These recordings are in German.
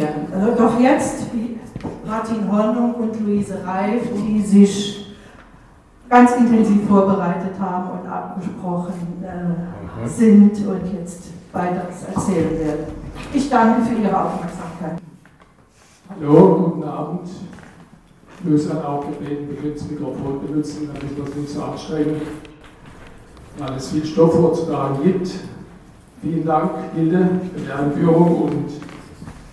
reagieren. Also doch jetzt, wie Martin Hornung und Luise Reif, die sich ganz intensiv vorbereitet haben und abgesprochen äh, sind und jetzt weiteres erzählen werden. Ich danke für Ihre Aufmerksamkeit. Hallo, guten Abend. Ich muss dann auch gebeten, bitte das Mikrofon benutzen, damit wir uns nicht so anstrengen, weil es viel Stoff vorzutragen gibt. Vielen Dank, Hilde, für die Einführung und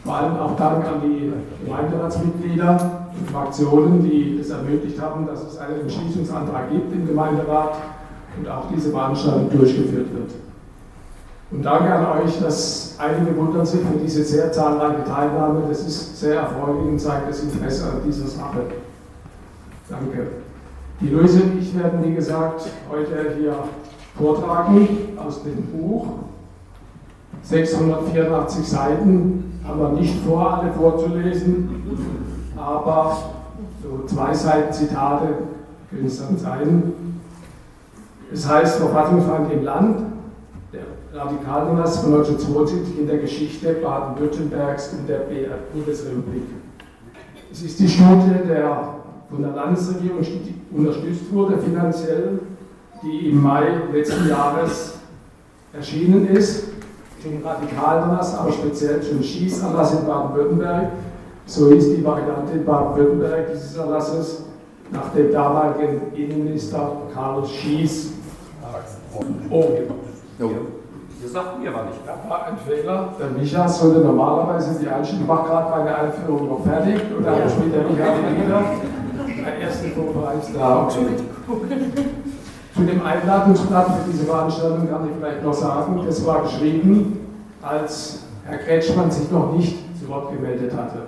vor allem auch Dank an die Gemeinderatsmitglieder und Fraktionen, die es ermöglicht haben, dass es einen Entschließungsantrag gibt im Gemeinderat und auch diese Veranstaltung durchgeführt wird. Und danke an euch, dass einige wundern sich für diese sehr zahlreiche Teilnahme. Das ist sehr erfreulich und zeigt das Interesse an dieser Sache. Danke. Die Luise und ich werden, wie gesagt, heute hier vortragen aus dem Buch. 684 Seiten haben wir nicht vor, alle vorzulesen, aber so zwei Seiten Zitate können es dann sein. Es heißt Verfassungsfeind im Land, Radikalnazis von 1972 in der Geschichte Baden-Württembergs und der Bundesrepublik. Es ist die Studie, der von der Landesregierung unterstützt wurde finanziell, die im Mai letzten Jahres erschienen ist, zum Radikalnazis, aber speziell zum Schießerlass in Baden-Württemberg. So ist die Variante in Baden-Württemberg dieses Erlasses nach dem damaligen Innenminister Karl Schieß. Oh, genau. Das sagt mir aber nicht. Das war ein Fehler. Der Micha sollte normalerweise die Einstellung, ich mache gerade meine Einführung noch fertig und dann ja. spielt der Micha wieder. Der erste da. Zu dem Einladungsblatt für diese Veranstaltung kann ich vielleicht noch sagen, das war geschrieben, als Herr Kretschmann sich noch nicht zu Wort gemeldet hatte.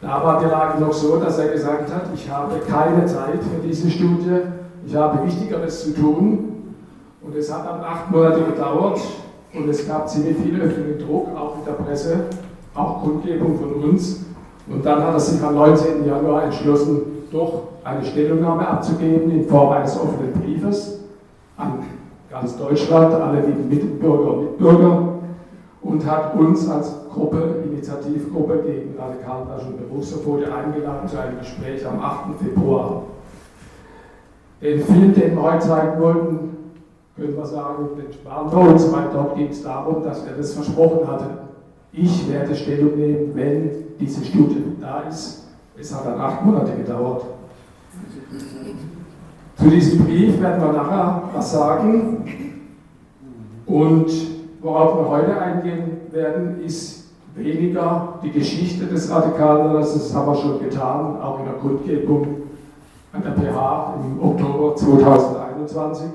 Da war die Lage noch so, dass er gesagt hat, ich habe keine Zeit für diese Studie, ich habe Wichtigeres zu tun und es hat dann acht Monate gedauert und es gab ziemlich viel öffentlichen Druck, auch mit der Presse, auch Kundgebung von uns. Und dann hat er sich am 19. Januar entschlossen, doch eine Stellungnahme abzugeben in Form eines offenen an ganz Deutschland, alle lieben Mitbürger und Mitbürger, und hat uns als Gruppe, Initiativgruppe gegen Radikaltasche und Berufsverbote eingeladen zu einem Gespräch am 8. Februar. Den Film, den wir heute zeigen wollten, können wir sagen, den sparen wir uns, weil dort ging es darum, dass er das versprochen hatte. Ich werde Stellung nehmen, wenn diese Studie da ist. Es hat dann acht Monate gedauert. Zu diesem Brief werden wir nachher was sagen. Und worauf wir heute eingehen werden, ist weniger die Geschichte des Radikalen, das haben wir schon getan, auch in der Kundgebung an der PH im Oktober 2021.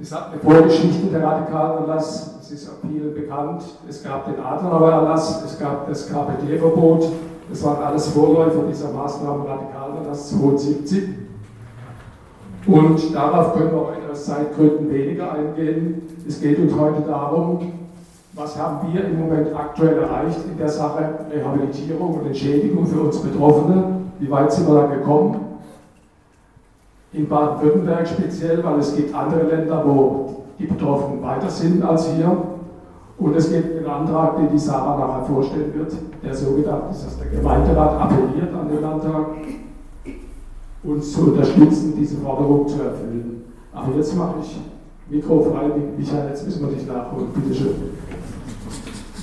Es hat eine Vorgeschichte der Radikalerlass, das ist auch vielen bekannt. Es gab den Adenauer es gab das KPD-Verbot, das waren alles Vorläufer dieser Maßnahmen Radikalerlass 72. Und darauf können wir heute aus Zeitgründen weniger eingehen. Es geht uns heute darum, was haben wir im Moment aktuell erreicht in der Sache Rehabilitierung und Entschädigung für uns Betroffene? Wie weit sind wir da gekommen? in Baden-Württemberg speziell, weil es gibt andere Länder, wo die Betroffenen weiter sind als hier. Und es gibt einen Antrag, den die Sarah nachher vorstellen wird, der so gedacht ist, dass der Gemeinderat appelliert an den Landtag, uns zu unterstützen, diese Forderung zu erfüllen. Aber jetzt mache ich Mikro frei, Michael, jetzt müssen wir dich nachholen, bitteschön.